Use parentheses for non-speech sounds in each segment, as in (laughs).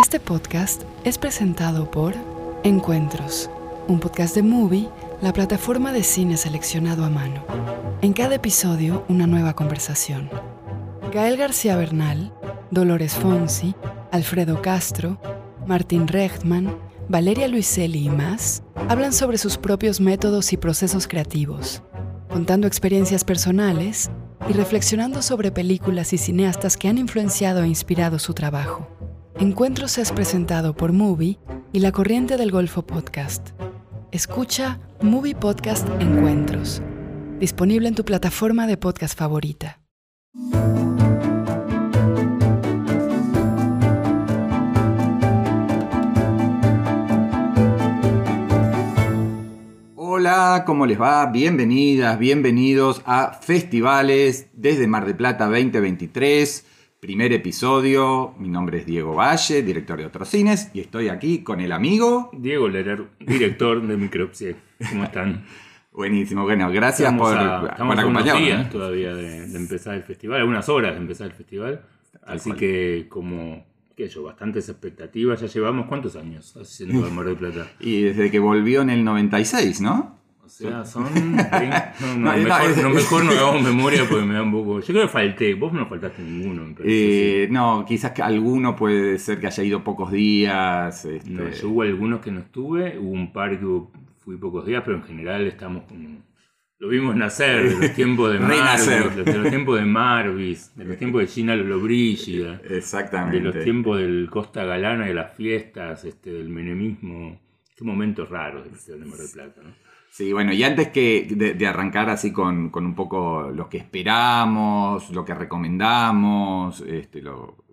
Este podcast es presentado por Encuentros, un podcast de Movie, la plataforma de cine seleccionado a mano. En cada episodio, una nueva conversación. Gael García Bernal, Dolores Fonsi, Alfredo Castro, Martín Rechtman, Valeria Luiselli y más hablan sobre sus propios métodos y procesos creativos, contando experiencias personales y reflexionando sobre películas y cineastas que han influenciado e inspirado su trabajo. Encuentros es presentado por Movie y la Corriente del Golfo Podcast. Escucha Movie Podcast Encuentros, disponible en tu plataforma de podcast favorita. Hola, ¿cómo les va? Bienvenidas, bienvenidos a Festivales desde Mar de Plata 2023. Primer episodio, mi nombre es Diego Valle, director de otros cines, y estoy aquí con el amigo. Diego Lerer, director de Micropsie. ¿Cómo están? (laughs) Buenísimo, bueno, gracias Estamos por, a, por estamos unos acompañarnos. días ¿eh? todavía de, de empezar el festival, algunas horas de empezar el festival. Así cual. que, como, qué sé yo, bastantes expectativas. Ya llevamos cuántos años haciendo el Mar del Plata. Y desde que volvió en el 96, ¿no? O sea, son. (laughs) No, no, mejor, no, mejor no hagamos memoria porque me da un poco. Yo creo que falté. Vos no faltaste ninguno. Eh, no, quizás que alguno puede ser que haya ido pocos días. este. No, yo hubo algunos que no estuve. Hubo un par que fui pocos días, pero en general estamos como. Lo vimos nacer de los (laughs) tiempos de. Marvis, de los tiempos de Marvis, de los tiempos de Gina Lollobrigida, Exactamente. de los tiempos del Costa Galana, de las fiestas, este, del menemismo. Qué momentos raros del Festival de Mar del Plata, ¿no? Sí, bueno, y antes que de, arrancar así con, con un poco lo que esperamos, lo que recomendamos, este, lo,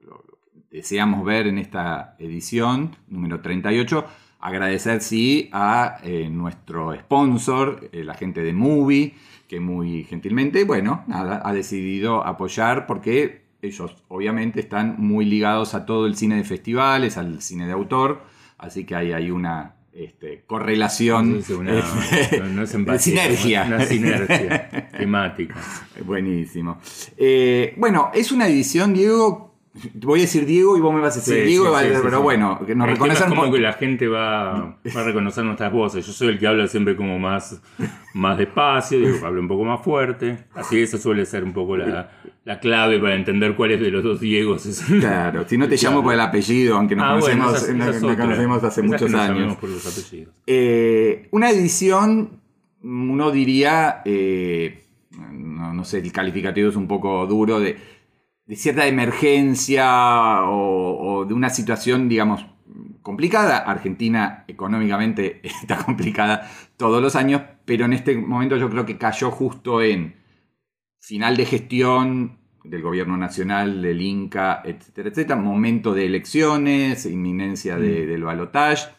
que deseamos ver en esta edición número 38, agradecer sí a eh, nuestro sponsor, eh, la gente de Movie, que muy gentilmente, bueno, nada, ha decidido apoyar porque ellos obviamente están muy ligados a todo el cine de festivales, al cine de autor, así que hay, hay una este, correlación. Es una, no, no es (laughs) empatía, sinergia. Una sinergia (laughs) temática. Buenísimo. Eh, bueno, es una edición, Diego. (laughs) Voy a decir Diego y vos me vas a decir Sí, Diego, sí, sí, pero bueno, que nos reconocen como que la gente va, (laughs) va a reconocer nuestras voces. Yo soy el que habla siempre como más, más despacio, digo, hablo un poco más fuerte. Así eso suele ser un poco la, la clave para entender cuál es de los dos Diegos. Claro, si no te (laughs) llamo por el apellido, aunque nos Ah, bueno, conocemos, esa- esa nos conocemos hace Esa muchos que años. por los. Eh, una edición, uno diría, eh, no, no sé, el calificativo es un poco duro, de, de cierta emergencia o, o de una situación, digamos, complicada. Argentina económicamente (laughs) está complicada todos los años, pero en este momento yo creo que cayó justo en final de gestión del gobierno nacional, del Inca, etcétera, etcétera, momento de elecciones, inminencia de- del balotaje,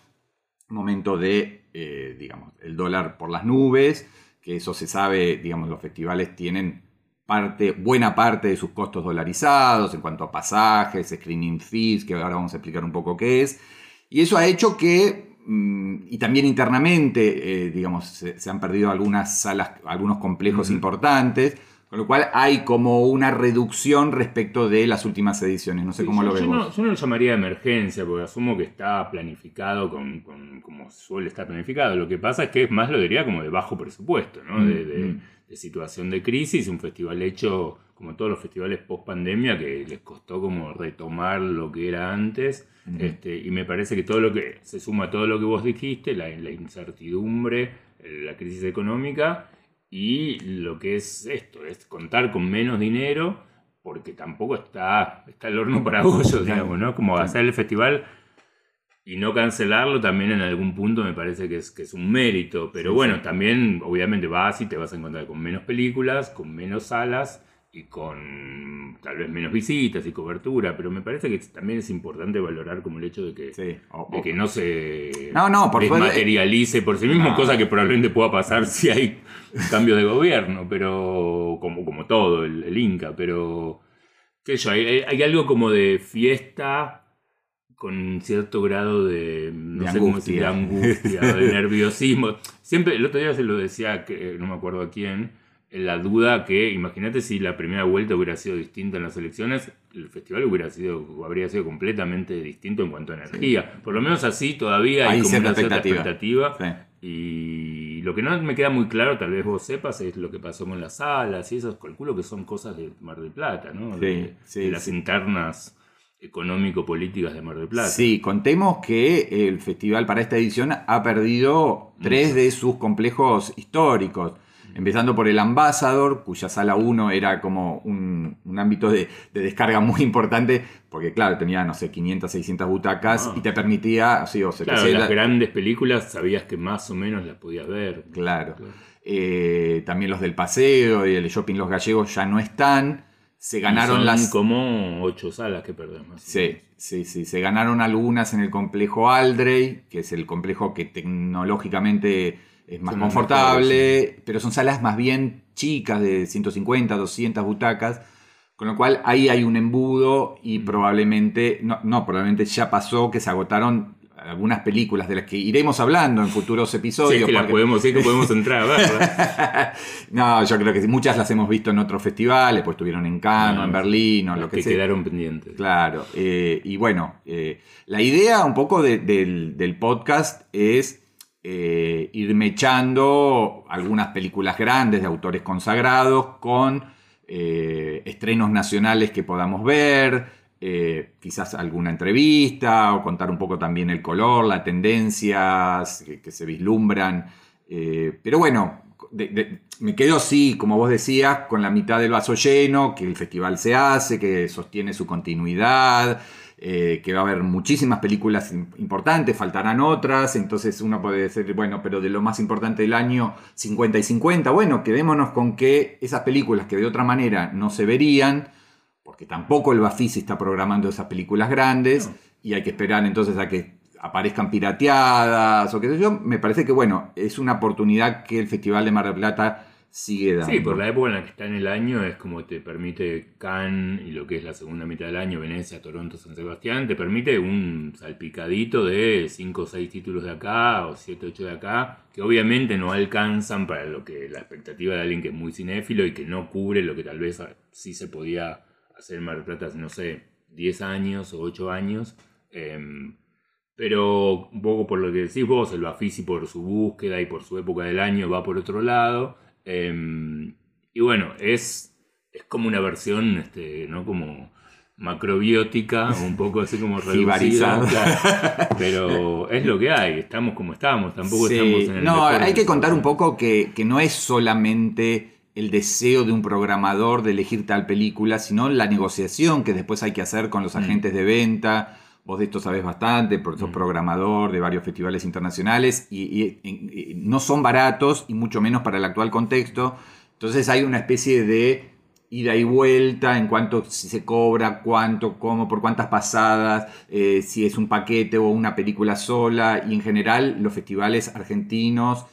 momento de, eh, digamos, el dólar por las nubes, que eso se sabe, digamos, los festivales tienen parte, buena parte de sus costos dolarizados en cuanto a pasajes, screening fees, que ahora vamos a explicar un poco qué es. Y eso ha hecho que, mm, y también internamente, eh, digamos, se, se han perdido algunas salas, algunos complejos importantes, con lo cual hay como una reducción respecto de las últimas ediciones. No sé Sí, cómo yo, lo yo vemos. no, yo no lo llamaría emergencia, porque asumo que está planificado con, con- como suele estar planificado. Lo que pasa es que es más lo diría como de bajo presupuesto, ¿no? de, de- Mm, mm. de situación de crisis, un festival hecho como todos los festivales post pandemia que les costó como retomar lo que era antes. Ujú. este, y me parece que todo lo que se suma a todo lo que vos dijiste, la, la incertidumbre, la crisis económica y lo que es esto, es contar con menos dinero porque tampoco está, está el horno para bollos, digamos, ¿no? Como hacer el festival y no cancelarlo también en algún punto me parece que es, que es un mérito. Pero Sí, bueno, sí. también obviamente vas y te vas a encontrar con menos películas, con menos salas y con tal vez menos visitas y cobertura. Pero me parece que también es importante valorar como el hecho de que, Sí, de que no se No, no, por suerte- desmaterialice por sí mismo, No. cosa que probablemente pueda pasar (laughs) si hay cambio de gobierno, pero como, como todo, el, el Inca, pero qué sé yo, hay, hay algo como de fiesta con cierto grado de, no De sé cómo decir, de angustia. angustia, de (laughs) nerviosismo. Siempre, el otro día se lo decía, que no me acuerdo a quién, la duda que, imagínate si la primera vuelta hubiera sido distinta en las elecciones, el festival hubiera sido, habría sido completamente distinto en cuanto a energía. Por lo menos así todavía hay, como una cierta expectativa. Y lo que no me queda muy claro, tal vez vos sepas, es lo que pasó con las salas y eso. Calculo que son cosas de Mar del Plata, ¿no? de, las internas económico-políticas de Mar del Plata. Sí, contemos que el festival para esta edición ha perdido tres de sus complejos históricos. Empezando por el Ambassador, cuya sala 1 era como un, ámbito de, descarga muy importante, porque claro, tenía, no sé, 500, 600 butacas ah. y te permitía... Sí, o claro, las grandes películas sabías que más o menos las podías ver. Claro. Eh, también los del paseo y el shopping Los Gallegos ya no están. Se ganaron las. como ocho salas que perdemos. Sí, sí, sí. Se ganaron algunas en el complejo Aldrey, que es el complejo que tecnológicamente es más confortable, pero son salas más bien chicas de 150, 200 butacas. Con lo cual ahí hay un embudo y mm. probablemente, no, no, probablemente ya pasó que se agotaron algunas películas de las que iremos hablando en futuros episodios. Sí, que podemos, sí que podemos entrar (laughs) no, yo creo que muchas las hemos visto en otros festivales, pues estuvieron en Cannes, en Berlín, o lo que, que quedaron pendientes. Claro, eh, y bueno, eh, la idea un poco del, podcast es eh, ir mechando algunas películas grandes de autores consagrados con estrenos nacionales que podamos ver. Eh, quizás alguna entrevista o contar un poco también el color, las tendencias que, se vislumbran. Eh, pero bueno, me quedo así, como vos decías, con la mitad del vaso lleno, que el festival se hace, que sostiene su continuidad, eh, que va a haber muchísimas películas importantes, faltarán otras, entonces uno puede decir, bueno, pero de lo más importante del año, 50 y 50, bueno, quedémonos con que esas películas que de otra manera no se verían, porque tampoco el Bafisi está programando esas películas grandes y hay que esperar entonces a que aparezcan pirateadas o qué sé yo, me parece que bueno, es una oportunidad que el Festival de Mar del Plata sigue dando. Sí, por la época en la que está en el año es como te permite Cannes y lo que es la segunda mitad del año, Venecia, Toronto, San Sebastián, te permite un salpicadito de 5 o 6 títulos de acá o 7 o 8 de acá, que obviamente no alcanzan para lo que la expectativa de alguien que es muy cinéfilo y que no cubre lo que tal vez sí se podía hacer Mar del Plata no sé, 10 años o 8 años. Em, pero un poco por lo que decís vos, el Bafisi por su búsqueda y por su época del año va por otro lado. Em, y bueno, es, es como una versión, este, ¿no? Como macrobiótica, (laughs) un poco así como reducida. (laughs) pero es lo que hay, estamos como estamos, tampoco estamos en el No, hay que contar un poco que, que no es solamente el deseo de un programador de elegir tal película, sino la negociación que después hay que hacer con los mm. agentes de venta. Vos de esto sabés bastante, porque sos mm. programador de varios festivales internacionales y, no son baratos y mucho menos para el actual contexto. Entonces hay una especie de ida y vuelta en cuanto si se cobra, cuánto, cómo, por cuántas pasadas, eh, si es un paquete o una película sola. Y en general los festivales argentinos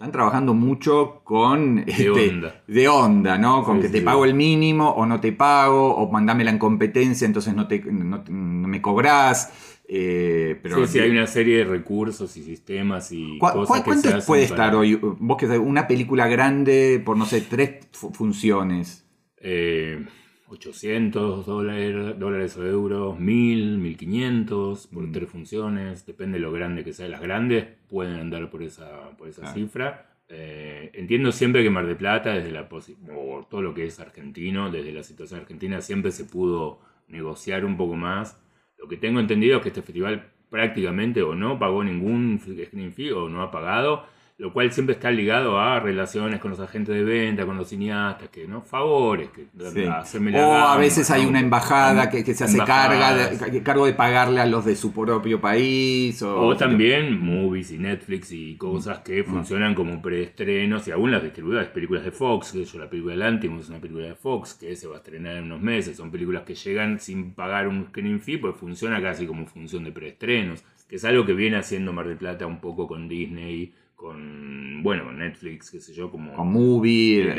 están trabajando mucho con... De este, onda. De onda, ¿no? Con que te pago el mínimo o no te pago, o mandámela en competencia, entonces no, te, no, me cobrás. Eh, pero sí, sí, hay una serie de recursos y sistemas y cosas ¿Cuánto puede estar hoy? Vos que una película grande por, no sé, tres funciones. Eh, 800 dólares, dólares o euros, 1000, 1500 por mm. tres funciones, depende de lo grande que sea. Las grandes pueden andar por esa, por esa cifra. Eh, entiendo siempre que Mar de Plata, desde la o todo lo que es argentino, desde la situación argentina, siempre se pudo negociar un poco más. Lo que tengo entendido es que este festival prácticamente o no pagó ningún screen fee o no ha pagado lo cual siempre está ligado a relaciones con los agentes de venta, con los cineastas, que no favores, que O a veces hay una embajada que, se hace carga de, cargo de pagarle a los de su propio país. O, también movies y Netflix y cosas que mm. funcionan como preestrenos y aún las distribuidas, películas de Fox, que yo la película del Antimus es una película de Fox que se va a estrenar en unos meses, son películas que llegan sin pagar un screen fee, pues funciona casi como función de preestrenos, que es algo que viene haciendo Mar del Plata un poco con Disney con, bueno, Netflix, qué sé yo, como... Con Movie,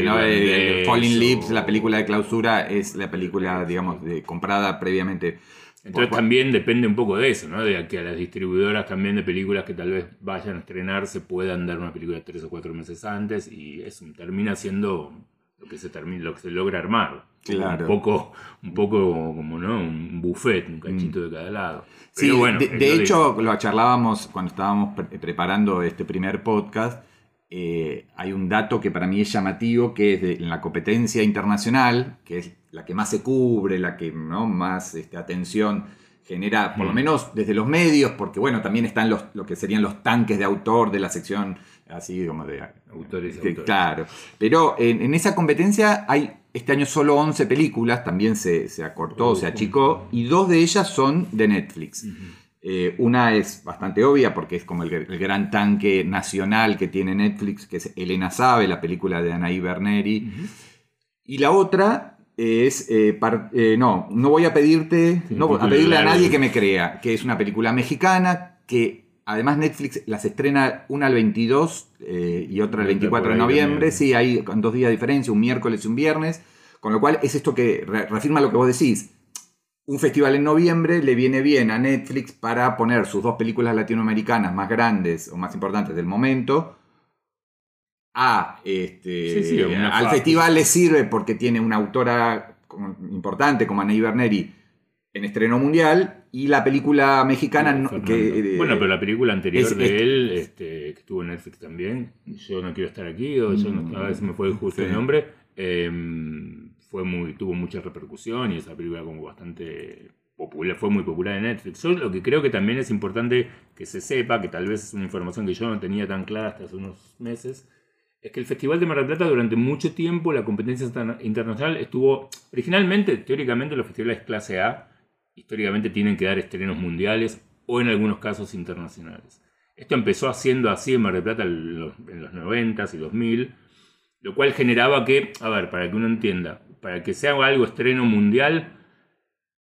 Falling Lips, la película de clausura, es la película, digamos, de, comprada previamente. Entonces también depende un poco de eso, ¿no? De que a las distribuidoras también de películas que tal vez vayan a estrenarse puedan dar una película tres o cuatro meses antes y eso termina siendo lo que se termina, lo que se logra armar. Claro. Un poco, un poco como ¿no? un buffet, un cachito de cada lado. Sí, bueno, de, hecho, lo charlábamos cuando estábamos pre- preparando este primer podcast. eh, hay un dato que para mí es llamativo, que es de, en la competencia internacional, que es la que más se cubre, la que ¿no? más este, atención genera, por lo Mm. menos desde los medios, porque bueno, también están los, lo que serían los tanques de autor de la sección, así como de... Autores que- autores. Claro, pero en, en esa competencia hay este año solo 11 películas, también se, se acortó, se achicó, y dos de ellas son de Netflix. Eh, una es bastante obvia porque es como el, el gran tanque nacional que tiene Netflix, que es Elena Sabe, la película de Anaí Berneri. Y la otra es, eh, par- eh, no, no voy a pedirte, Sí, no a pedirle a nadie que me crea, que es una película mexicana que además Netflix las estrena una al 22 eh, y otra el Otra 24 de noviembre, también. sí, hay con dos días de diferencia, un miércoles y un viernes, con lo cual es esto que re- reafirma lo que vos decís. Un festival en noviembre le viene bien a Netflix para poner sus dos películas latinoamericanas más grandes o más importantes del momento. A este Sí, sí, una al festival le sirve porque tiene una autora importante como Anaí Berneri en estreno mundial y la película mexicana no- que eh, bueno, pero la película anterior es- de él, este, que estuvo en Netflix también, Yo no quiero estar aquí, o yo no, a veces me fue justo Sí. el nombre, em, fue muy, tuvo mucha repercusión y esa película como bastante popular, fue muy popular en Netflix. Yo lo que creo que también es importante que se sepa, que tal vez es una información que yo no tenía tan clara hasta hace unos meses, es que el Festival de Mar del Plata durante mucho tiempo, la competencia interna- internacional estuvo, originalmente, teóricamente los festivales clase A, históricamente tienen que dar estrenos mundiales o en algunos casos internacionales. Esto empezó haciendo así en Mar del Plata en los, en los 90s y 2000, lo cual generaba que, a ver, para que uno entienda, para que sea algo estreno mundial,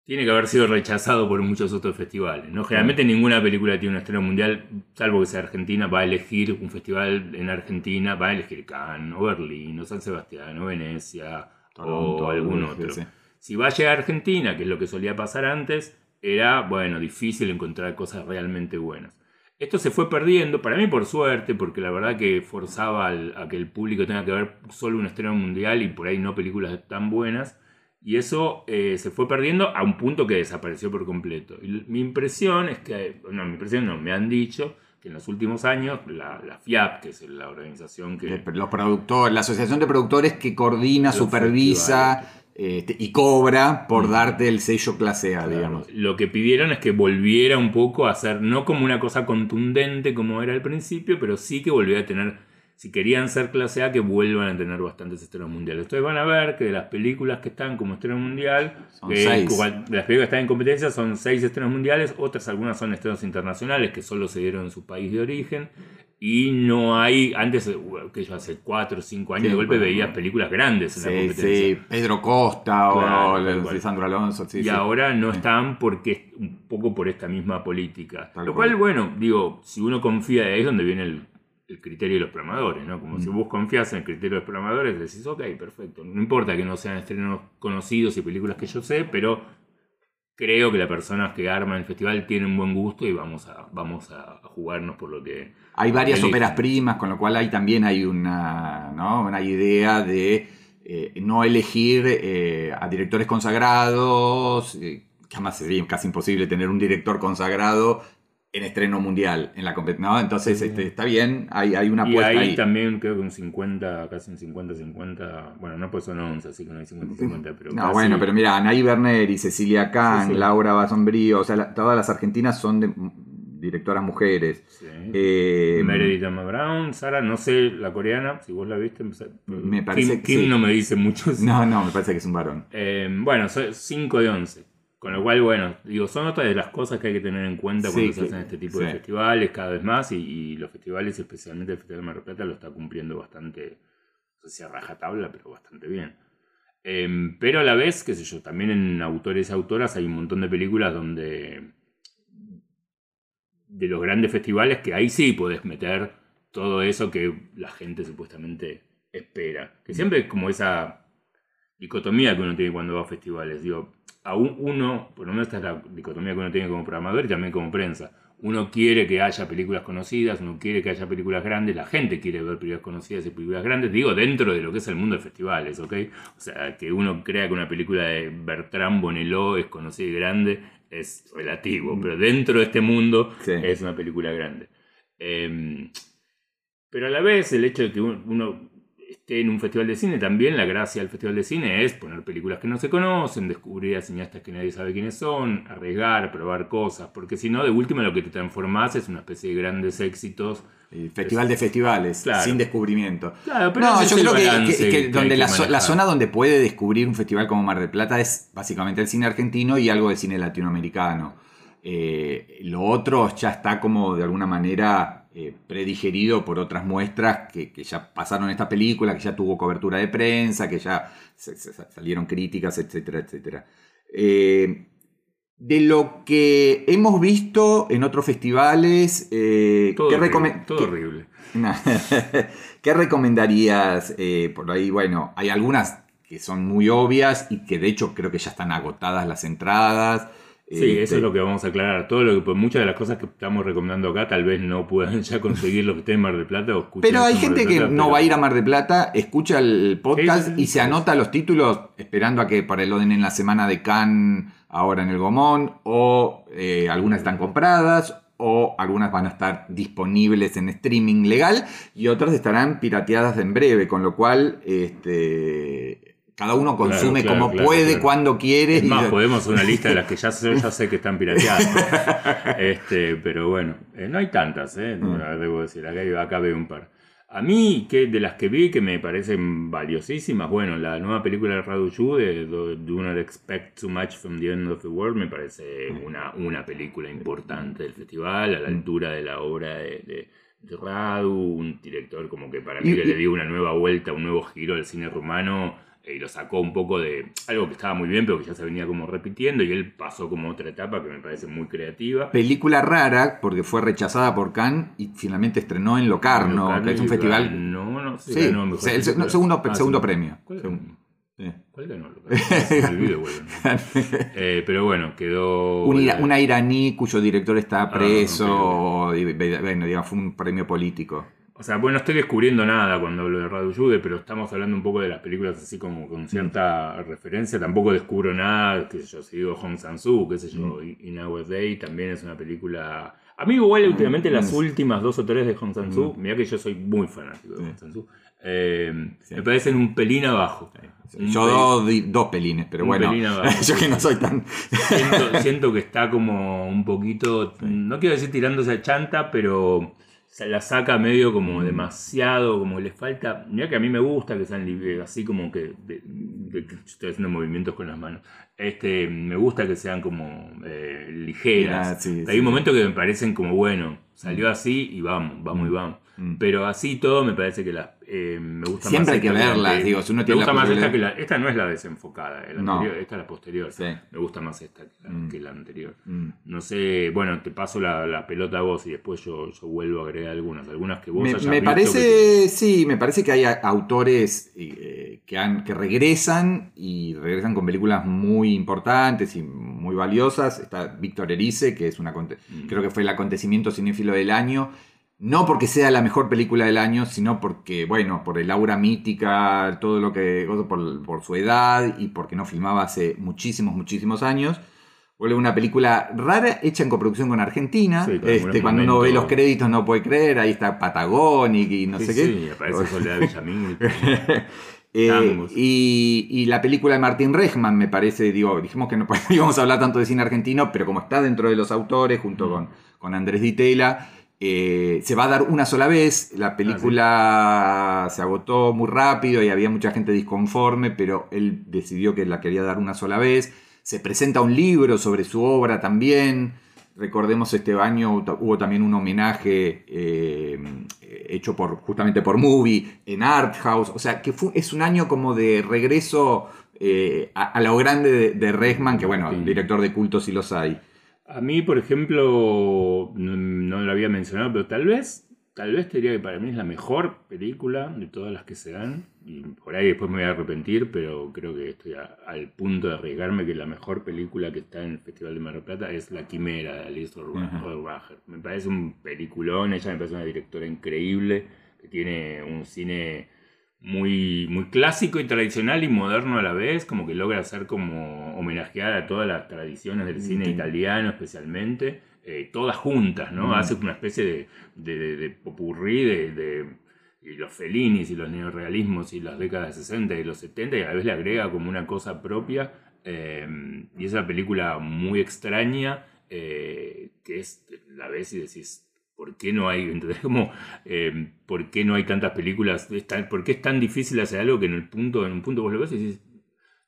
tiene que haber sido rechazado por muchos otros festivales. ¿no? Generalmente ninguna película tiene un estreno mundial, salvo que sea Argentina, va a elegir un festival en Argentina, va a elegir Cannes, o Berlín, o San Sebastián, o Venecia, Toronto, o algún sí, otro. sí. Si va a llegar a Argentina, que es lo que solía pasar antes, era, bueno, difícil encontrar cosas realmente buenas. Esto se fue perdiendo, para mí por suerte, porque la verdad que forzaba al- a que el público tenga que ver solo un estreno mundial y por ahí no películas tan buenas. Y eso eh, se fue perdiendo a un punto que desapareció por completo. Y mi impresión es que, no, mi impresión no, me han dicho que en los últimos años la, la FIAP, que es la organización que... los productores, la asociación de productores que coordina, supervisa este, y cobra por Mm. darte el sello clase A, Claro, digamos. Lo que pidieron es que volviera un poco a ser, no como una cosa contundente como era al principio, pero sí que volviera a tener, si querían ser clase A, que vuelvan a tener bastantes estrenos mundiales. Ustedes van a ver que de las películas que están como estreno mundial, Son que seis. cual- de las películas que están en competencia son seis estrenos mundiales, otras algunas son estrenos internacionales que solo se dieron en su país de origen. Y no hay, antes, eh, que yo hace cuatro o cinco años, Sí, de golpe bueno, veías películas grandes en la competencia. sí, Pedro Costa Claro, o el-. Sandro Alonso. sí, y ahora no están porque un poco por esta misma política. Tal Lo cual. cual, bueno, digo, si uno confía, ahí es donde viene el, el criterio de los programadores, ¿no? Como si Mm. vos confías en el criterio de los programadores, decís, ok, perfecto. No importa que no sean estrenos conocidos y películas que yo sé, pero creo que las personas que arman el festival tienen un buen gusto y vamos a, vamos a jugarnos por lo que... Hay varias óperas primas, con lo cual ahí también hay una, ¿no? una idea de eh, no elegir eh, a directores consagrados, eh, que además sería casi imposible tener un director consagrado en estreno mundial en la competencia. ¿no? Entonces Sí. este, está bien, hay, hay una y apuesta ahí, ahí. también creo que un 50, casi un 50-50, bueno, no pues son 11, así que no hay 50-50, pero... No, casi- bueno, pero mira, Anaí Berneri, Cecilia Kahn, Sí, sí. Laura Basombrío, o sea, la- todas las argentinas son de, directoras mujeres. Sí. Eh, Meredith Emma Brown, Sara, no sé la coreana, si vos la viste. Me parece Kim, que Kim no me dice mucho. No, no, me parece que es un varón. Eh, bueno, 5 de 11. Con lo cual, bueno, digo, son otras de las cosas que hay que tener en cuenta cuando Sí, se hacen este tipo sí. de festivales cada vez más y, y los festivales, especialmente el Festival de Mar del Plata, lo está cumpliendo bastante, no sé si a rajatabla, pero bastante bien. Eh, pero a la vez, qué sé yo, también en autores y autoras hay un montón de películas donde de los grandes festivales que ahí sí podés meter todo eso que la gente supuestamente espera. Que siempre es como esa dicotomía que uno tiene cuando va a festivales. Digo, a un- uno, por lo menos esta es la dicotomía que uno tiene como programador y también como prensa. Uno quiere que haya películas conocidas, uno quiere que haya películas grandes, la gente quiere ver películas conocidas y películas grandes, digo, dentro de lo que es el mundo de festivales, ¿ok? O sea, que uno crea que una película de Bertrand Bonello es conocida y grande es relativo, pero dentro de este mundo Sí. es una película grande. Em, pero a la vez el hecho de que un- uno esté en un festival de cine, también la gracia del festival de cine es poner películas que no se conocen, descubrir a cineastas que nadie sabe quiénes son, arriesgar, probar cosas, porque si no, de última lo que te transformás es una especie de grandes éxitos. El festival de festivales, Claro. sin descubrimiento. Claro, pero No, yo creo que- balance que, que que donde la, zona donde puede descubrir un festival como Mar del Plata es básicamente el cine argentino y algo de cine latinoamericano. Eh, lo otro ya está como de alguna manera eh, predigerido por otras muestras que, que ya pasaron esta película, que ya tuvo cobertura de prensa, que ya se- se- salieron críticas, etcétera, etcétera. Eh, de lo que hemos visto en otros festivales, eh, Todo, ¿qué horrible, recome- todo qué- horrible. no. (laughs) ¿Qué recomendarías? por ahí, bueno, hay algunas que son muy obvias y que de hecho creo que ya están agotadas las entradas. Sí, Este, eso es lo que vamos a aclarar. Todo lo que, pues, muchas de las cosas que estamos recomendando acá tal vez no puedan (laughs) ya conseguir lo que esté en Mar del Plata o Pero hay gente que no va a ir a Mar del Plata, escucha el podcast Sí, sí, sí, y se anota los títulos esperando a que para el den en la semana de Cannes ahora en el Gomón, o eh, algunas están compradas, o algunas van a estar disponibles en streaming legal y otras estarán pirateadas en breve, con lo cual este, cada uno consume claro, como claro, puede, cuando quiere. Es más, y- podemos hacer una (laughs) lista de las que ya sé, ya sé que están pirateadas. (laughs) este, pero bueno, eh, no hay tantas, eh, Mm. debo decir. Acá, acá veo un par. A mí, que de las que vi que me parecen valiosísimas, bueno, la nueva película de Radu Yu de Do, Do Not Expect Too Much from the End of the World me parece una, una película importante del festival, a la altura de la obra de, Radu, un director como que para mí Y- que le dio una nueva vuelta, un nuevo giro al cine rumano eh, y lo sacó un poco de algo que estaba muy bien, pero que ya se venía como repitiendo, y él pasó como otra etapa que me parece muy creativa. Película rara porque fue rechazada por Cannes y finalmente estrenó en Locarno, Locarno que es un festival. No, no, Sí, ganó mejor sí, el se- no, segundo- Ah, segundo premio. ¿Cuál Segundo. ganó? Sí. ¿Cuál ganó? Locarno? (laughs) Bueno. Eh, pero bueno, quedó. Un ira- una iraní cuyo director está Ah, preso, y, bueno, digamos, fue un premio político. O sea, bueno, no estoy descubriendo nada cuando hablo de Radu Jude, pero estamos hablando un poco de las películas así como con cierta referencia. Tampoco descubro nada, qué sé yo, si digo Hong Sang-soo, qué sé yo, In Our Day también es una película... A mí igual últimamente las Mm. últimas dos o tres de Hong Sang-soo, mira que yo soy muy fanático de. Hong Sang-soo, eh, Sí. me parecen un pelín abajo. Un Yo dos, dos pelines, pero Un bueno, pelín abajo. (laughs) yo que no soy tan... siento, siento que está como un poquito, no quiero decir tirándose a chanta, pero se la saca medio como Mm. demasiado, como le falta. Mira que a mí me gusta que sean así como que, de- de- que estoy haciendo movimientos con las manos. Este, me gusta que sean como eh, ligeras. Ah, sí, Hay sí. momentos que me parecen como bueno, salió así y vamos, vamos y vamos. Mm. Pero así todo me parece que la, eh, me gusta Siempre más. hay que verlas, digo, si uno me tiene la gusta más esta que la. Esta no es la desenfocada, la No. anterior, esta es la posterior. Sí. Me gusta más esta que la, Mm. que la anterior. Mm. No sé, bueno, te paso la, la pelota a vos y después yo, yo vuelvo a agregar algunas. Algunas que vos Me, hayas me visto parece, sí, me parece que hay autores eh, que, han, que regresan y regresan con películas muy importantes y muy valiosas. Está Víctor Erice, que es una, creo que fue el acontecimiento cinéfilo del año. No porque sea la mejor película del año, sino porque, bueno, por el aura mítica, todo lo que. por, por su edad y porque no filmaba hace muchísimos, muchísimos años. Vuelve una película rara hecha en coproducción con Argentina. Sí, este, cuando uno ve los créditos no puede creer, ahí está Patagonic y no Sí, sé sí, qué. aparece Soledad Villamil. (laughs) Eh, y, y la película de Martín Rechman me parece, digo, dijimos que no (laughs) íbamos a hablar tanto de cine argentino, pero como está dentro de los autores, junto con, con Andrés Ditela, eh, se va a dar una sola vez. La película se agotó muy rápido y había mucha gente disconforme, pero él decidió que la quería dar una sola vez. Se presenta un libro sobre su obra también. Recordemos este año hubo también un homenaje eh, hecho por, justamente por Movie en Art House. O sea, que fue, es un año como de regreso eh, a, a lo grande de, de que bueno, Sí. director de culto sí los hay. A mí, por ejemplo, no, no lo había mencionado, pero tal vez tal vez te diría que para mí es la mejor película de todas las que se dan. Y por ahí después me voy a arrepentir, pero creo que estoy al punto de arriesgarme que la mejor película que está en el Festival de Mar del Plata es La Quimera de Alice Rohrwacher. Me parece un peliculón, ella me parece una directora increíble, que tiene un cine muy, muy clásico y tradicional y moderno a la vez, como que logra hacer como homenajear a todas las tradiciones del cine italiano especialmente eh, todas juntas, ¿no? Hace una especie de, de, de popurrí de, los Fellinis y los neorealismos y las décadas 60 y los 70 y a la vez le agrega como una cosa propia. Eh, y es una película muy extraña eh, que es, la ves y decís, ¿por qué no hay, entonces como, ¿por qué no hay tantas películas? ¿Por qué es tan difícil hacer algo que en el punto, en un punto vos lo ves y decís,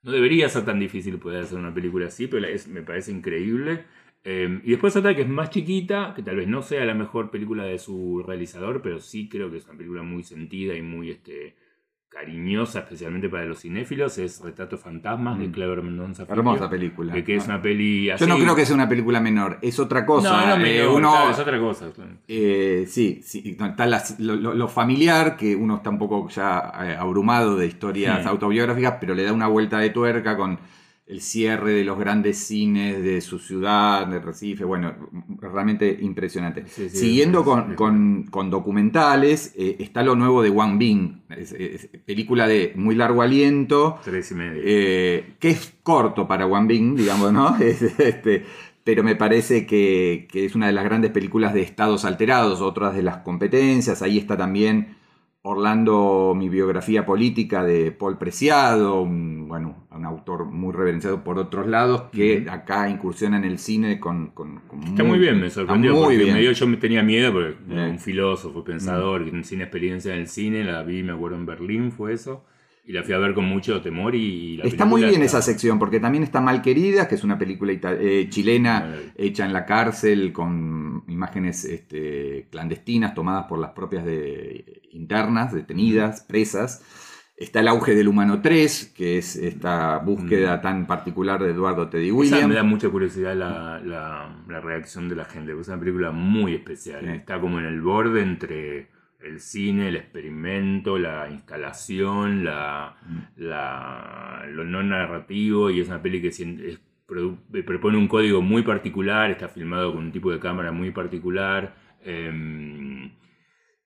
no debería ser tan difícil poder hacer una película así, pero me parece increíble. Em, y después otra que es más chiquita, que tal vez no sea la mejor película de su realizador, pero sí creo que es una película muy sentida y muy este, cariñosa, especialmente para los cinéfilos, es Retrato Fantasmas de mm. Clever Mendonza. Hermosa película. Que, es una peli Yo no creo que sea una película menor, es otra cosa. No, eh, uno, es otra cosa. Eh, sí, sí, está lo, familiar, que uno está un poco ya eh, abrumado de historias autobiográficas, pero le da una vuelta de tuerca con el cierre de los grandes cines de su ciudad, de Recife, bueno, realmente impresionante. Siguiendo con, documentales, eh, está lo nuevo de Wang Bing, película de muy largo aliento. Tres y medio. Eh, que es corto para Wang Bing, digamos, ¿no? (laughs) este, pero me parece que, que, es una de las grandes películas de estados alterados, otras de las competencias, ahí está también Orlando, mi biografía política de Paul Preciado, un, bueno, un autor muy reverenciado por otros lados, que acá incursiona en el cine con... Está muy, bien, me sorprendió, porque Me yo me tenía miedo, porque un filósofo, pensador, que tiene experiencia en el cine, la vi, me acuerdo, en Berlín, fue eso. Y la fui a ver con mucho temor y... está muy bien esa sección, porque también está Malquerida, que es una película eh, chilena hecha en la cárcel con imágenes este, clandestinas tomadas por las propias de, internas, detenidas, presas. Está el auge del humano 3, que es esta búsqueda tan particular de Eduardo Teddy Williams. me da mucha curiosidad la, la, reacción de la gente, porque es una película muy especial. Está como en el borde entre el cine, el experimento, la instalación, la, la, lo no narrativo, y es una peli que propone un código muy particular, está filmado con un tipo de cámara muy particular. Em,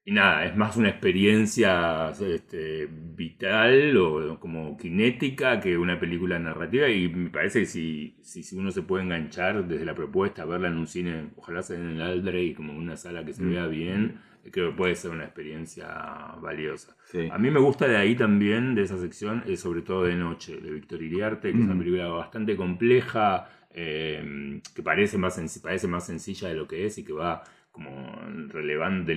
y nada, es más una experiencia este, vital o como kinética que una película narrativa y me parece que si, si, uno se puede enganchar desde la propuesta, verla en un cine, ojalá sea en el Aldre y como una sala que se vea bien, creo que puede ser una experiencia valiosa. A mí me gusta de ahí también, de esa sección, es sobre todo de noche, de Víctor Iriarte, que es una película bastante compleja, eh, que parece más, parece más sencilla de lo que es y que va como relevante,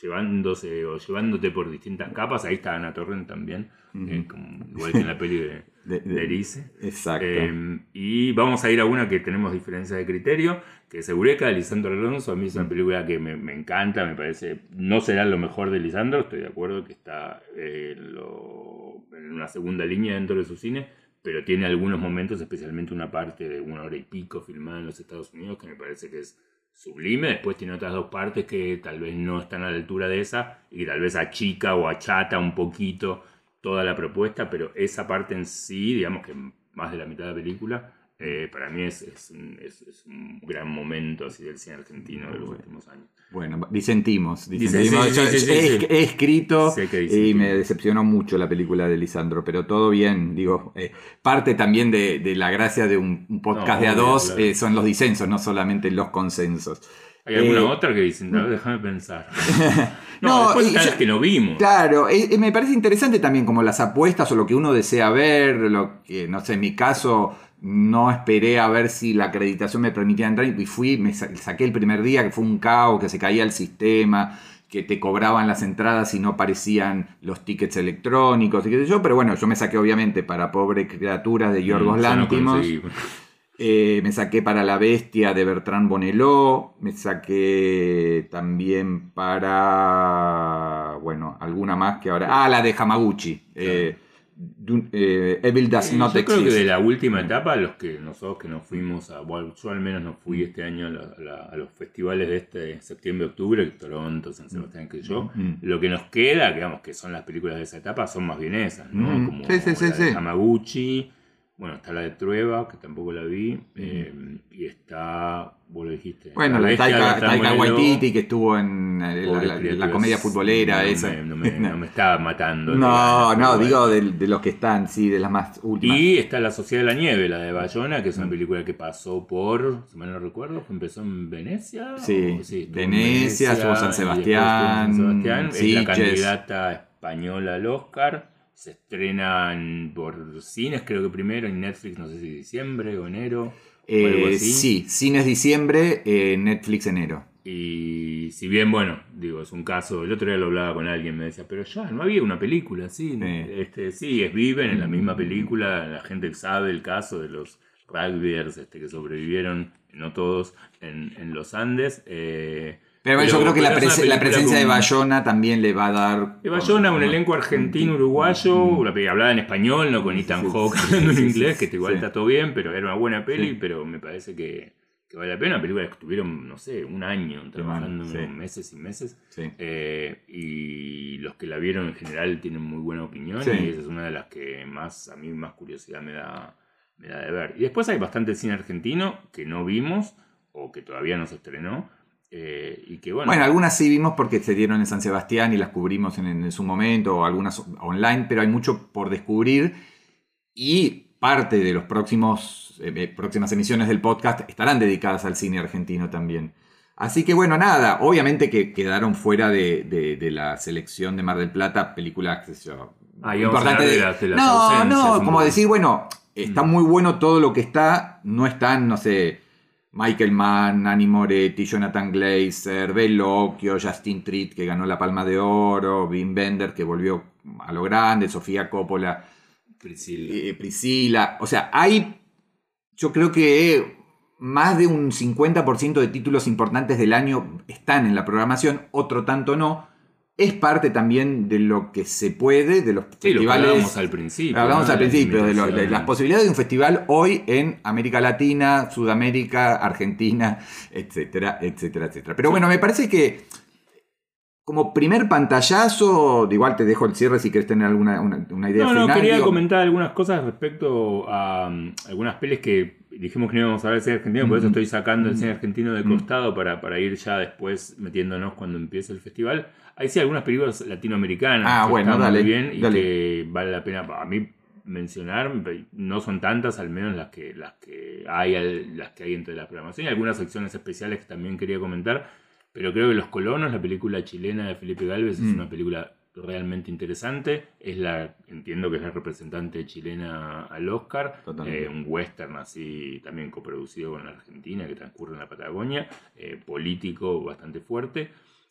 llevándose o llevándote por distintas capas. Ahí está Ana Torren también, eh, igual que en la peli de, (laughs) de, Exacto. Eh, y vamos a ir a una que tenemos diferencia de criterio, que es Eureka de Lisandro Alonso. A mí es una película que me, me, encanta, me parece. No será lo mejor de Lisandro, estoy de acuerdo que está eh, en una segunda línea dentro de su cine, pero tiene algunos momentos, especialmente una parte de una hora y pico filmada en los Estados Unidos, que me parece que es sublime. Después tiene otras dos partes que tal vez no están a la altura de esa y que tal vez achica o achata un poquito toda la propuesta, pero esa parte en sí, digamos que más de la mitad de la película, eh, para mí es, es, un, gran momento así del cine argentino de los últimos años. Bueno, disentimos. he, escrito y me decepcionó mucho la película de Lisandro, pero todo bien. Digo, eh, parte también de, la gracia de un, podcast de a dos eh, son los disensos, no solamente los consensos. ¿Hay alguna otra que dicen? déjame pensar. (laughs) no, después que no vimos. Claro, me parece interesante también como las apuestas o lo que uno desea ver, lo que, no sé, en mi caso no esperé a ver si la acreditación me permitía entrar y fui, me saqué el primer día que fue un caos, que se caía el sistema, que te cobraban las entradas y no aparecían los tickets electrónicos y qué sé yo, pero bueno, yo me saqué obviamente para pobre criaturas de Yorgos mm, Lántimos. Eh, me saqué para La Bestia de Bertrand Bonello. Me saqué también para. Bueno, alguna más que ahora. Ah, la de Hamaguchi. Eh, eh, Evil Does Not Yo creo Exist. que de la última etapa, los que nosotros que nos fuimos a, bueno, yo al menos no fui este año a, la- a la- a los festivales de este septiembre-octubre, Toronto, San Sebastián, que yo, Mm. lo que nos queda, digamos que son las películas de esa etapa, son más bien esas, ¿no? Mm. Como Sí, sí, sí. Hamaguchi, bueno, está la de Trueba, que tampoco la vi, eh, y está, vos lo dijiste. Bueno, la Taika, de Taika L. Waititi que estuvo en eh, la, la- la comedia futbolera no esa. Me, no, me, no me estaba matando. No, no, bueno. digo de, de los que están, sí, de las más últimas. Y está La Sociedad de la Nieve, la de Bayona, que es Mm. una película que pasó por, si mal no recuerdo, empezó en Venecia. Sí, o- en Venecia, estuvo San Sebastián, San Sebastián. Es la candidata española al Oscar. Se estrenan por cines, creo que primero, en Netflix, no sé si diciembre o enero. o algo Eh, así. sí, cines diciembre, eh, Netflix enero. Y si bien, bueno, digo, es un caso, el otro día lo hablaba con alguien, me decía, pero ya, no había una película, sí, Sí. este, sí, es Viven en la misma película, la gente sabe el caso de los rugbyers este, que sobrevivieron, no todos, en, en los Andes. eh, Pero, yo creo que la, prese- presencia de Bayona también le va a dar. de Bayona, un elenco argentino, uruguayo, una película hablada en español, no con Ethan sí, Hawke hablando sí, en inglés, que igual está todo bien, pero era una buena peli, pero me parece que, que vale la pena. Una película que estuvieron, no sé, un año trabajando sí. unos meses y meses. Sí. Eh, y los que la vieron en general tienen muy buena opinión Sí. y esa es una de las que más a mí más curiosidad me da, me da de ver. Y después hay bastante cine argentino que no vimos o que todavía no se estrenó. Eh, y que bueno, Bueno, algunas sí vimos porque se dieron en San Sebastián y las cubrimos en, en su momento, o algunas online, pero hay mucho por descubrir. Y parte de los próximos eh, eh, próximas emisiones del podcast estarán dedicadas al cine argentino también. Así que bueno, nada, obviamente que quedaron fuera de, de- de la selección de Mar del Plata películas sé yo, Ah, y vamos a hablar de las- de las no, no, como decir, bueno, está Mm. muy bueno todo lo que está, no están, no sé, Michael Mann, Annie Moretti, Jonathan Glazer, Bellocchio, Justin Tritt, que ganó la Palma de Oro, Wim Bender, que volvió a lo grande, Sofía Coppola, Priscila. eh, Priscila. O sea, hay, yo creo que más de un 50% de títulos importantes del año están en la programación, otro tanto no. Es parte también de lo que se puede, de los Sí, lo festivales. hablábamos al principio. Hablamos ¿no? al principio de, lo- las posibilidades de un festival hoy en América Latina, Sudamérica, Argentina, etcétera, etcétera, etcétera. Pero bueno, me parece que como primer pantallazo, igual te dejo el cierre si quieres tener alguna una, una idea No, final. no, quería digo, comentar algunas cosas respecto a um, algunas pelis que dijimos que no íbamos a ver el cine argentino, por eso estoy sacando el cine argentino de costado para, para ir ya después metiéndonos cuando empiece el festival. Hay sí algunas películas latinoamericanas Ah, que bueno, están dale, muy bien y dale. que vale la pena para mí mencionar. No son tantas, al menos las que, las que hay las que hay entre la programación. Y algunas secciones especiales que también quería comentar. Pero creo que Los Colonos, la película chilena de Felipe Galvez, es Mm. una película realmente interesante. Es la, entiendo que es la representante chilena al Oscar. Eh, un western así, también coproducido con la Argentina, que transcurre en la Patagonia. eh, político bastante fuerte.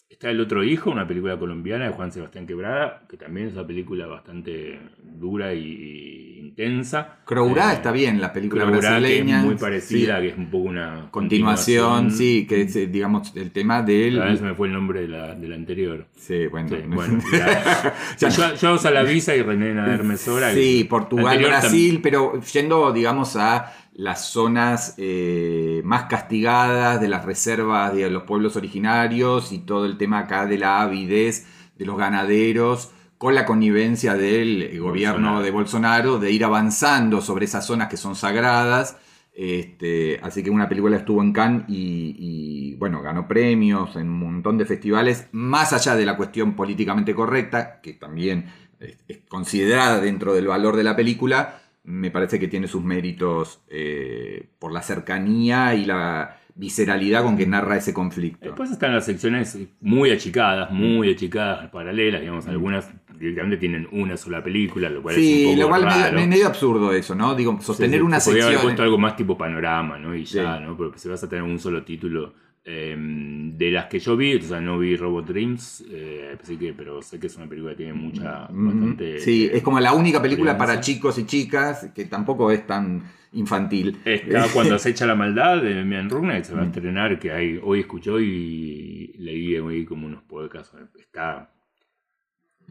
Está El Otro Hijo, una película colombiana de Juan Sebastián Quebrada, que también es una película bastante dura y, intensa. Crourá Eh, está bien, la película Crourá, que brasileña. es muy parecida, sí. que es un poco una Continuación, sí, que es, eh, digamos, el tema del... A veces me fue el nombre de la, de la anterior. Sí, bueno. Sí, bueno, ya. (laughs) Ya yo, yo Salavisa y René Hermesora. Sí, que- Portugal, Brasil, pero yendo, digamos, a las zonas eh, más castigadas de las reservas de los pueblos originarios y todo el tema acá de la avidez de los ganaderos con la connivencia del eh, gobierno Bolsonaro. de Bolsonaro de ir avanzando sobre esas zonas que son sagradas. Este, así que una película estuvo en Cannes y, y, bueno, ganó premios en un montón de festivales, más allá de la cuestión políticamente correcta, que también es considerada dentro del valor de la película, me parece que tiene sus méritos eh, por la cercanía y la visceralidad con que narra ese conflicto. Después están las secciones muy achicadas, muy achicadas, paralelas, digamos, algunas directamente tienen una sola película, lo cual es Sí, un poco lo cual raro. medio, medio absurdo eso, ¿no? Digo, sostener Sí, sí, una se podría haber sección. puesto algo más tipo panorama, ¿no? Y ya. ¿no? Porque si vas a tener un solo título. Eh, de las que yo vi, o sea, no vi Robot Dreams, eh, así que, pero sé que es una película que tiene mucha, Mm, bastante... Sí, eh, es como la única película para chicos y chicas que tampoco es tan infantil. Está (laughs) cuando acecha la maldad de Mian Rugna, que se va a Mm. estrenar, que hay, hoy escuchó y leí hoy como unos podcasts. Está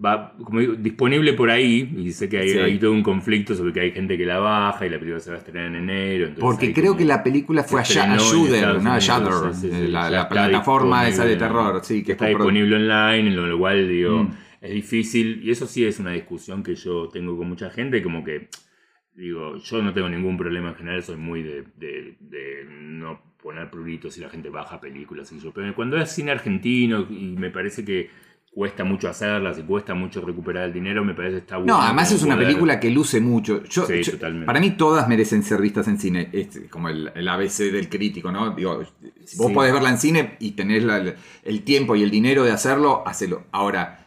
va como digo, disponible por ahí y sé que hay, Sí. hay todo un conflicto sobre que hay gente que la baja y la película se va a estrenar en enero. Porque creo como- que la película fue a, Shudder, ¿no? Shudder, sí, sí, eh, la, la plataforma esa de terror, sí, que está disponible online, en lo cual digo, Mm. es difícil, y eso sí es una discusión que yo tengo con mucha gente, como que, digo, yo no tengo ningún problema en general, soy muy de, de- de no poner pruritos si la gente baja películas y yo, pero cuando es cine argentino y me parece que cuesta mucho hacerlas y cuesta mucho recuperar el dinero, me parece que está bueno. No, además es una poder- película que luce mucho. Yo, Sí, yo- totalmente. Para mí todas merecen ser vistas en cine. Es como el, el ABC del crítico, ¿no? Digo, si vos Sí. podés verla en cine y tenés la- el tiempo y el dinero de hacerlo, hacelo. Ahora,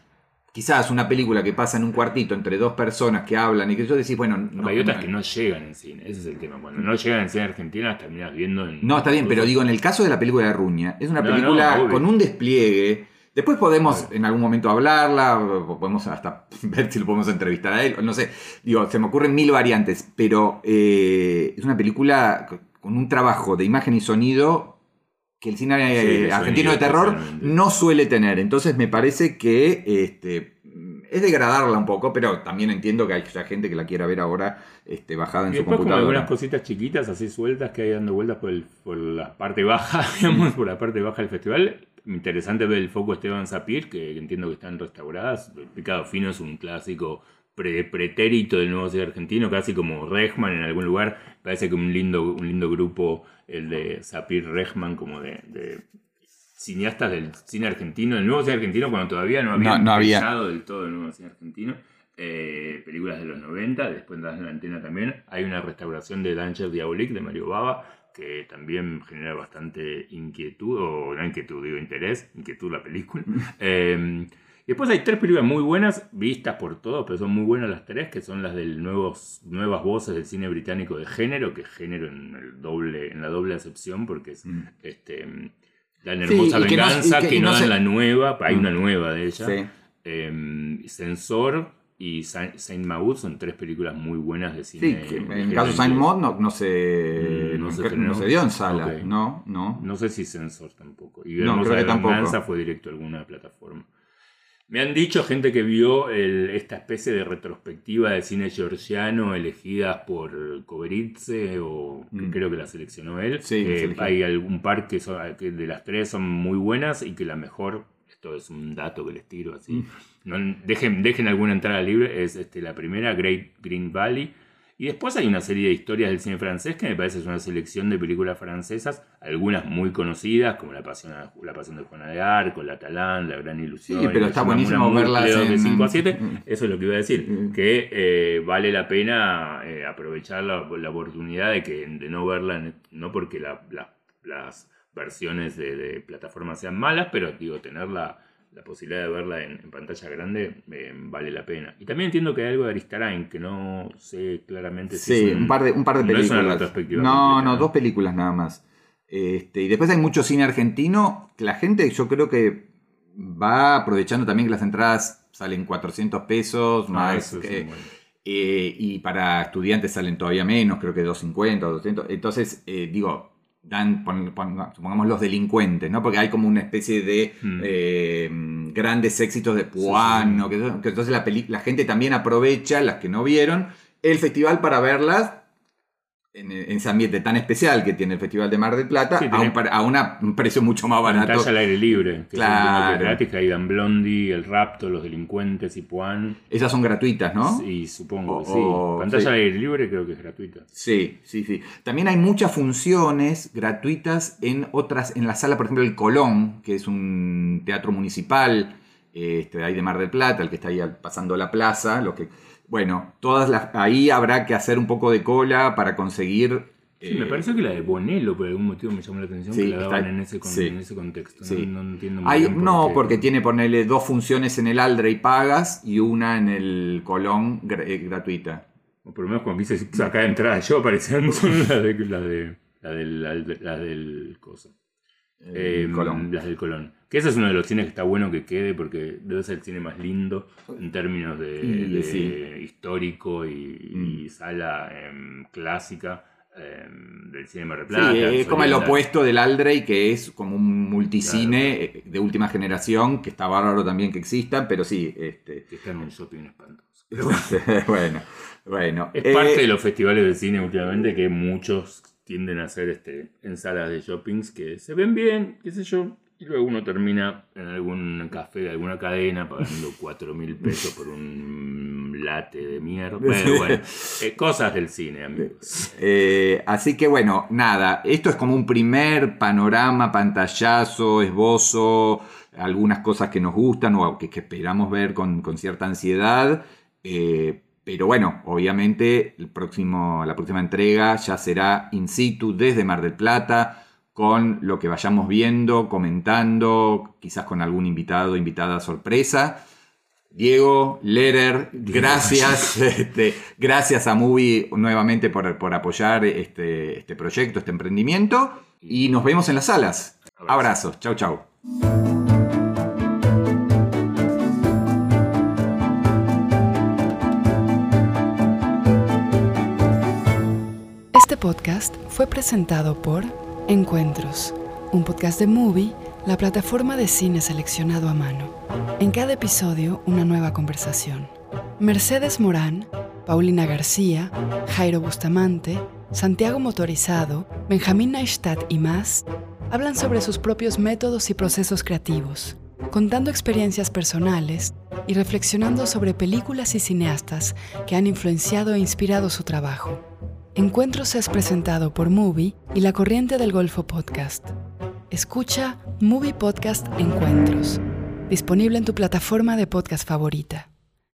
quizás una película que pasa en un cuartito entre dos personas que hablan y que yo decís, bueno, no, hay otras que no llegan en cine, ese es el tema. Cuando no llegan en cine argentino, las terminas viendo en. No, está bien, pero digo, en el caso de la película de Ruña, es una No, película no, con un despliegue. Después podemos en algún momento hablarla, podemos hasta (laughs) ver si lo podemos entrevistar a él, no sé. Digo, se me ocurren mil variantes, pero eh, es una película con un trabajo de imagen y sonido que el cine eh, Sí, argentino de terror no suele tener. Entonces me parece que este, es degradarla un poco, pero también entiendo que hay gente que la quiera ver ahora este, bajada en Y su después como computadora. algunas cositas chiquitas así sueltas que hay dando vueltas por, el- por la parte baja, (laughs) digamos, por la parte baja del festival. Interesante ver el foco Esteban Zapir, que entiendo que están restauradas. El Picado Fino es un clásico pre- pretérito del nuevo cine argentino, casi como Rechman en algún lugar. Parece que un lindo, un lindo grupo, el de Zapir Rechman, como de, de cineastas del cine argentino, el nuevo cine argentino, cuando todavía no había No, no había. empezado del todo el nuevo cine argentino. Eh, películas de los 90, después en la antena también. Hay una restauración de Danger Diabolique de Mario Baba, que también genera bastante inquietud, o no inquietud, digo interés, inquietud la película. Eh, y después hay tres películas muy buenas, vistas por todos, pero son muy buenas las tres, que son las del nuevos, nuevas voces del cine británico de género, que es género en, el doble, en la doble acepción, porque es Mm. este, Dan Sí, Hermosa y que no- Venganza, y que- que, y no no dan se- la nueva, hay Mm. una nueva de ella. Sí. Eh, Sensor y Saint, Maud son tres películas muy buenas de cine. Sí, que en el caso de Saint. Maud no, no se, Mm, no se no estrenó. se dio en sala, no, no. No sé si Sensor tampoco. Y No, creo que tampoco. Fue directo a alguna plataforma. Me han dicho gente que vio el- esta especie de retrospectiva de cine georgiano elegidas por Koberitze, o que Mm. creo que la seleccionó él. Sí, hay algún par que, son- que de las tres son muy buenas y que la mejor, esto es un dato que les tiro así, Mm. No, dejen, dejen alguna entrada libre, es este, la primera, Great Green Valley. Y después hay una serie de historias del cine francés que me parece es una selección de películas francesas, algunas muy conocidas, como La Pasión, la Pasión de Juana de Arco, La Talán, La Gran Ilusión. Sí, pero está buenísimo verlas de en- 5 a 7. Mm. Eso es lo que iba a decir, Mm. que eh, vale la pena eh, aprovechar la, la oportunidad de, que, de no verla, no porque la- la- las versiones de, de plataformas sean malas, pero digo, tener la, posibilidad de verla en, en pantalla grande eh, vale la pena. Y también entiendo que hay algo de Aristarain que no sé claramente si Sí, es un par de, un par de no es una películas. retrospectiva no, completa, no, dos películas nada más. Este, y después hay mucho cine argentino la gente yo creo que va aprovechando también que las entradas salen 400 pesos, Ah, más que- un eh, y para estudiantes salen todavía menos, creo que 250 o 200. Entonces, eh, digo, dan, pon- pon- supongamos los delincuentes, ¿no? Porque hay como una especie de Mm. eh, grandes éxitos de Puano, que, que entonces la gente también aprovecha, las que no vieron, el festival para verlas en, en ese ambiente tan especial que tiene el Festival de Mar del Plata, Sí, a, un, a una- un precio mucho más barato. Pantalla al aire libre, que Claro. es gratis, que hay Dan Blondie, El Rapto, Los Delincuentes y Puan. Esas son gratuitas, ¿no? Y supongo que sí. o- Pantalla sí. al aire libre creo que es gratuita. Sí, sí, sí. También hay muchas funciones gratuitas en otras, en la sala, por ejemplo, el Colón, que es un teatro municipal, este, ahí de Mar del Plata, el que está ahí pasando la plaza, lo que, bueno, todas las, ahí habrá que hacer un poco de cola para conseguir. Sí, me eh, parece que la de Bonello por algún motivo me llamó la atención Sí, que la daban está- en, ese con- sí. en ese contexto. Sí. No, no entiendo muy hay- bien por no, qué. porque tiene, ponerle dos funciones en el Aldre y pagas y una en el Colón eh, gratuita. O por lo menos cuando quise sacar entrada yo (laughs) aparecían son las (laughs) de, la de, la del, la del coso. El Eh, Colón. Las del Colón. Que ese es uno de los cines que está bueno que quede porque debe ser el cine más lindo en términos de, Y de sí. histórico y, y Mm. sala em, clásica. eh, del cine Mar del Plata. Sí, es como el opuesto del Aldrey, que es como un multicine eh, de última generación, que está bárbaro también que existan, pero sí, este, Que está en un shopping espantoso. (laughs) bueno, bueno. Es eh, parte de los festivales de cine últimamente que muchos tienden a hacer este, en salas de shoppings que se ven bien, qué sé yo, y luego uno termina en algún café de alguna cadena pagando (laughs) 4 mil pesos por un latte de mierda. Bueno, bueno, eh, cosas del cine, amigos. Eh, así que bueno, nada, esto es como un primer panorama, pantallazo, esbozo, algunas cosas que nos gustan o que, que esperamos ver con, con cierta ansiedad. eh, pero bueno, obviamente el próximo, la próxima entrega ya será in situ desde Mar del Plata, con lo que vayamos viendo, comentando, quizás con algún invitado, invitada sorpresa. Diego, Lerer, (laughs) gracias. este, gracias a Movie nuevamente por, por apoyar este, este proyecto, este emprendimiento. Y nos vemos en las salas. Abrazos. Chau, chau. Podcast fue presentado por Encuentros, un podcast de Movie, la plataforma de cine seleccionado a mano. En cada episodio, una nueva conversación. Mercedes Morán, Paulina García, Jairo Bustamante, Santiago Motorizado, Benjamín Neistat y más hablan sobre sus propios métodos y procesos creativos, contando experiencias personales y reflexionando sobre películas y cineastas que han influenciado e inspirado su trabajo. Encuentros es presentado por Movie y la Corriente del Golfo Podcast. Escucha Movie Podcast Encuentros, disponible en tu plataforma de podcast favorita.